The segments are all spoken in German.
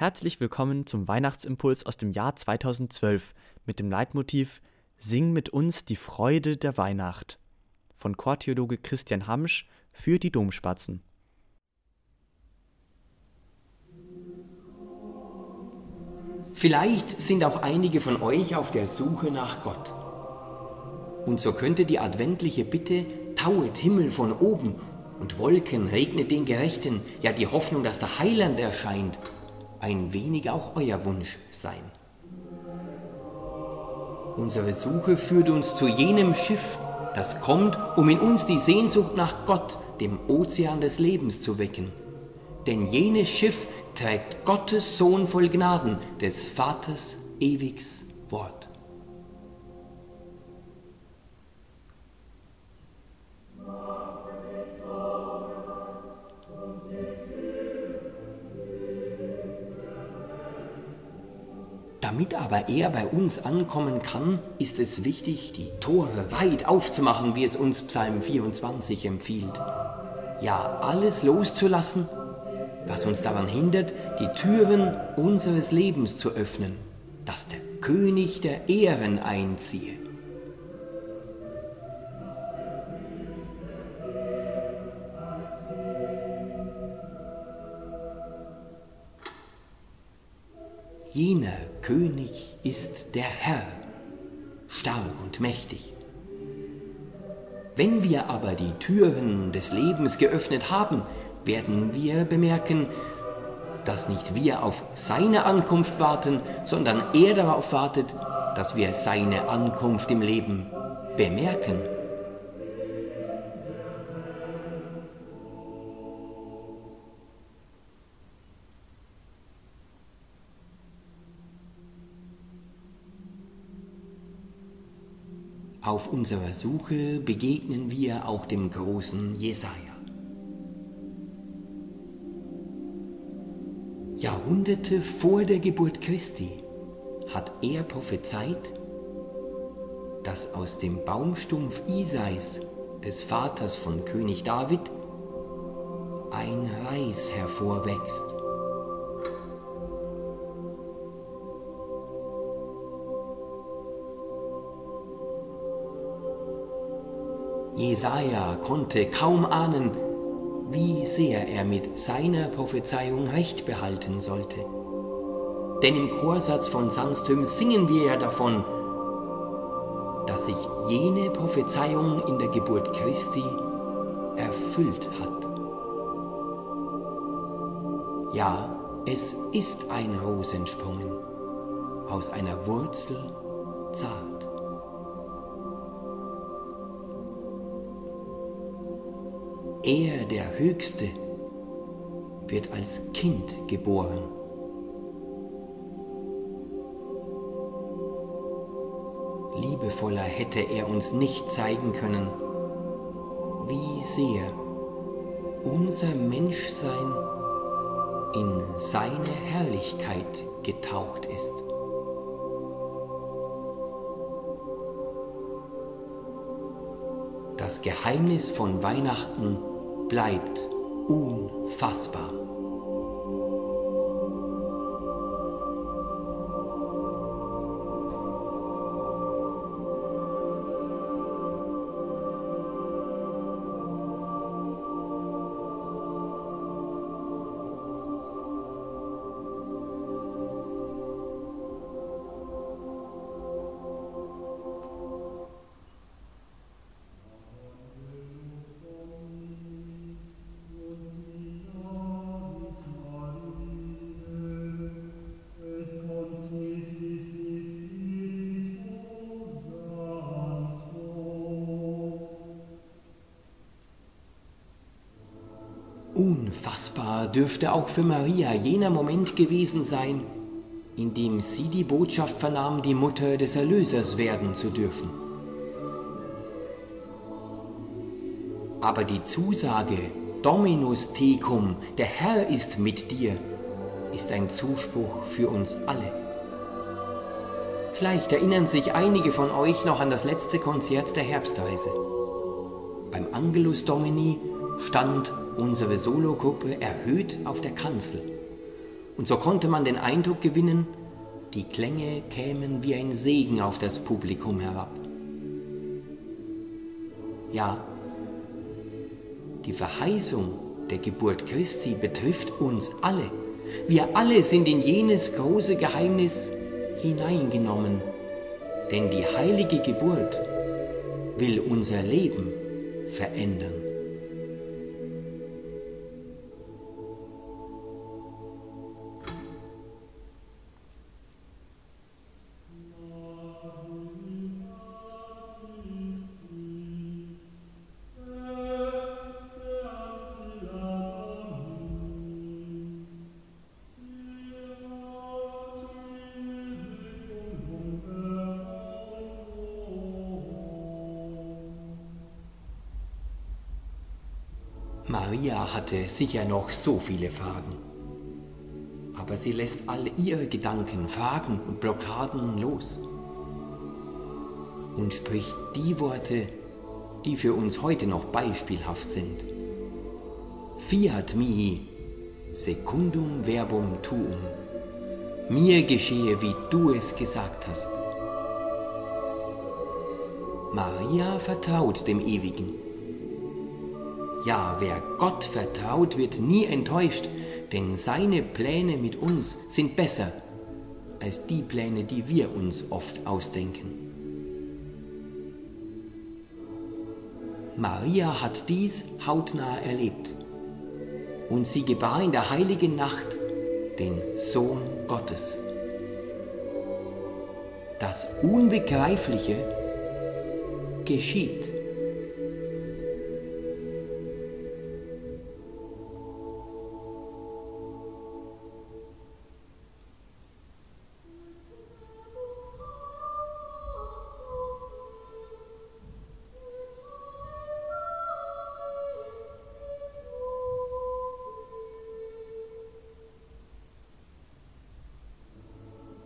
Herzlich willkommen zum Weihnachtsimpuls aus dem Jahr 2012 mit dem Leitmotiv Sing mit uns die Freude der Weihnacht von Chortheologe Christian Hamsch für die Domspatzen. Vielleicht sind auch einige von euch auf der Suche nach Gott. Und so könnte die adventliche Bitte Tauet Himmel von oben und Wolken regnet den Gerechten, ja die Hoffnung, dass der Heiland erscheint, ein wenig auch euer Wunsch sein. Unsere Suche führt uns zu jenem Schiff, das kommt, um in uns die Sehnsucht nach Gott, dem Ozean des Lebens, zu wecken. Denn jenes Schiff trägt Gottes Sohn voll Gnaden, des Vaters ewigs Wort. Damit aber er bei uns ankommen kann, ist es wichtig, die Tore weit aufzumachen, wie es uns Psalm 24 empfiehlt. Ja, alles loszulassen, was uns daran hindert, die Türen unseres Lebens zu öffnen, dass der König der Ehren einziehe. Jener König ist der Herr, stark und mächtig. Wenn wir aber die Türen des Lebens geöffnet haben, werden wir bemerken, dass nicht wir auf seine Ankunft warten, sondern er darauf wartet, dass wir seine Ankunft im Leben bemerken. Auf unserer Suche begegnen wir auch dem großen Jesaja. Jahrhunderte vor der Geburt Christi hat er prophezeit, dass aus dem Baumstumpf Isais, des Vaters von König David, ein Reis hervorwächst. Jesaja konnte kaum ahnen, wie sehr er mit seiner Prophezeiung recht behalten sollte. Denn im Chorsatz von Sandström singen wir ja davon, dass sich jene Prophezeiung in der Geburt Christi erfüllt hat. Ja, es ist ein Ros entsprungen, aus einer Wurzel zart. Er, der Höchste, wird als Kind geboren. Liebevoller hätte er uns nicht zeigen können, wie sehr unser Menschsein in seine Herrlichkeit getaucht ist. Das Geheimnis von Weihnachten bleibt unfassbar. Unfassbar dürfte auch für Maria jener Moment gewesen sein, in dem sie die Botschaft vernahm, die Mutter des Erlösers werden zu dürfen. Aber die Zusage Dominus tecum, der Herr ist mit dir, ist ein Zuspruch für uns alle. Vielleicht erinnern sich einige von euch noch an das letzte Konzert der Herbstreise. Beim Angelus Domini stand unsere Sologruppe erhöht auf der Kanzel Und so konnte man den Eindruck gewinnen, die Klänge kämen wie ein Segen auf das Publikum herab. Ja, die Verheißung der Geburt Christi betrifft uns alle. Wir alle sind in jenes große Geheimnis hineingenommen, denn die heilige Geburt will unser Leben verändern. Maria hatte sicher noch so viele Fragen. Aber sie lässt all ihre Gedanken, Fragen und Blockaden los und spricht die Worte, die für uns heute noch beispielhaft sind. Fiat mihi, secundum verbum tuum. Mir geschehe, wie du es gesagt hast. Maria vertraut dem Ewigen ja, wer Gott vertraut, wird nie enttäuscht, denn seine Pläne mit uns sind besser als die Pläne, die wir uns oft ausdenken. Maria hat dies hautnah erlebt und sie gebar in der heiligen Nacht den Sohn Gottes. Das Unbegreifliche geschieht.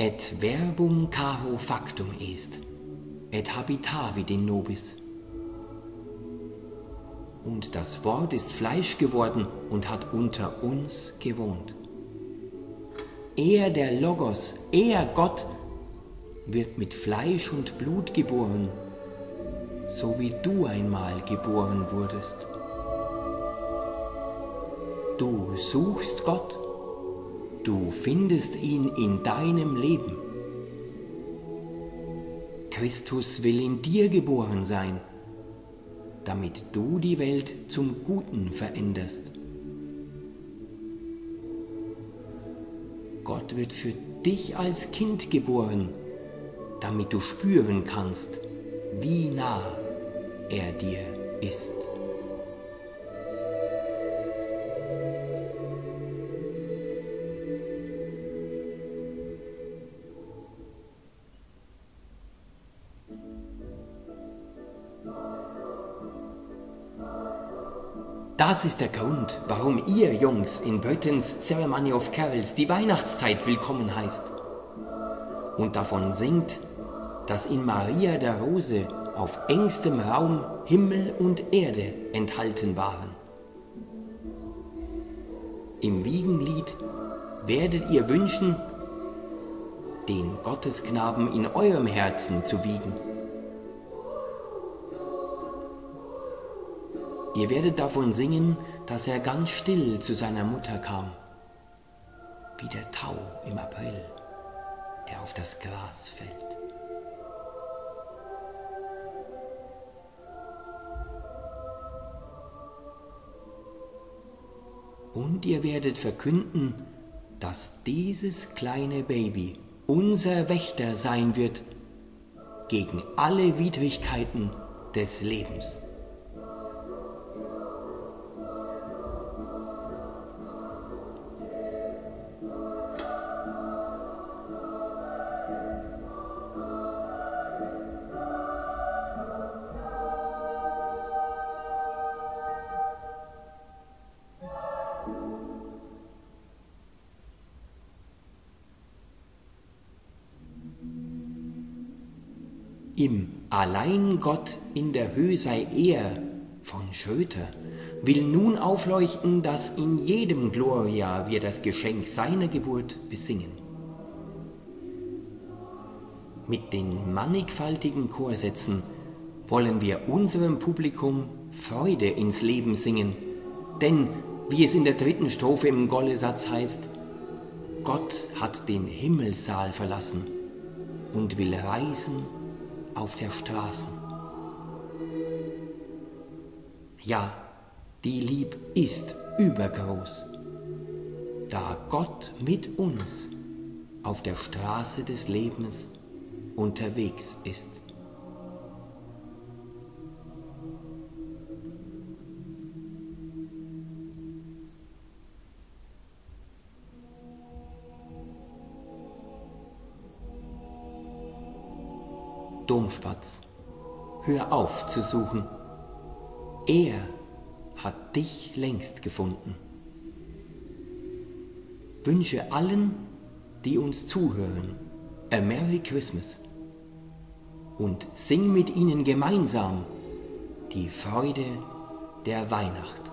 Et verbum caro factum est, et habitavi in nobis. Und das Wort ist Fleisch geworden und hat unter uns gewohnt. Er, der Logos, er, Gott, wird mit Fleisch und Blut geboren, so wie du einmal geboren wurdest. Du suchst Gott Du findest ihn in deinem Leben. Christus will in dir geboren sein, damit du die Welt zum Guten veränderst. Gott wird für dich als Kind geboren, damit du spüren kannst, wie nah er dir ist. Das ist der Grund, warum ihr Jungs in Britons Ceremony of Carols die Weihnachtszeit willkommen heißt und davon singt, dass in Maria der Rose auf engstem Raum Himmel und Erde enthalten waren. Im Wiegenlied werdet ihr wünschen, den Gottesknaben in eurem Herzen zu wiegen. Ihr werdet davon singen, dass er ganz still zu seiner Mutter kam, wie der Tau im April, der auf das Gras fällt. Und ihr werdet verkünden, dass dieses kleine Baby unser Wächter sein wird gegen alle Widrigkeiten des Lebens. Im Allein Gott in der Höhe sei er von Schröter will nun aufleuchten, dass in jedem Gloria wir das Geschenk seiner Geburt besingen. Mit den mannigfaltigen Chorsätzen wollen wir unserem Publikum Freude ins Leben singen, denn, wie es in der dritten Strophe im Gollesatz heißt, Gott hat den Himmelssaal verlassen und will reisen auf der Straßen. Ja, die Lieb ist übergroß, da Gott mit uns auf der Straße des Lebens unterwegs ist. Domspatz, hör auf zu suchen. Er hat dich längst gefunden. Wünsche allen, die uns zuhören, a Merry Christmas und sing mit ihnen gemeinsam die Freude der Weihnacht.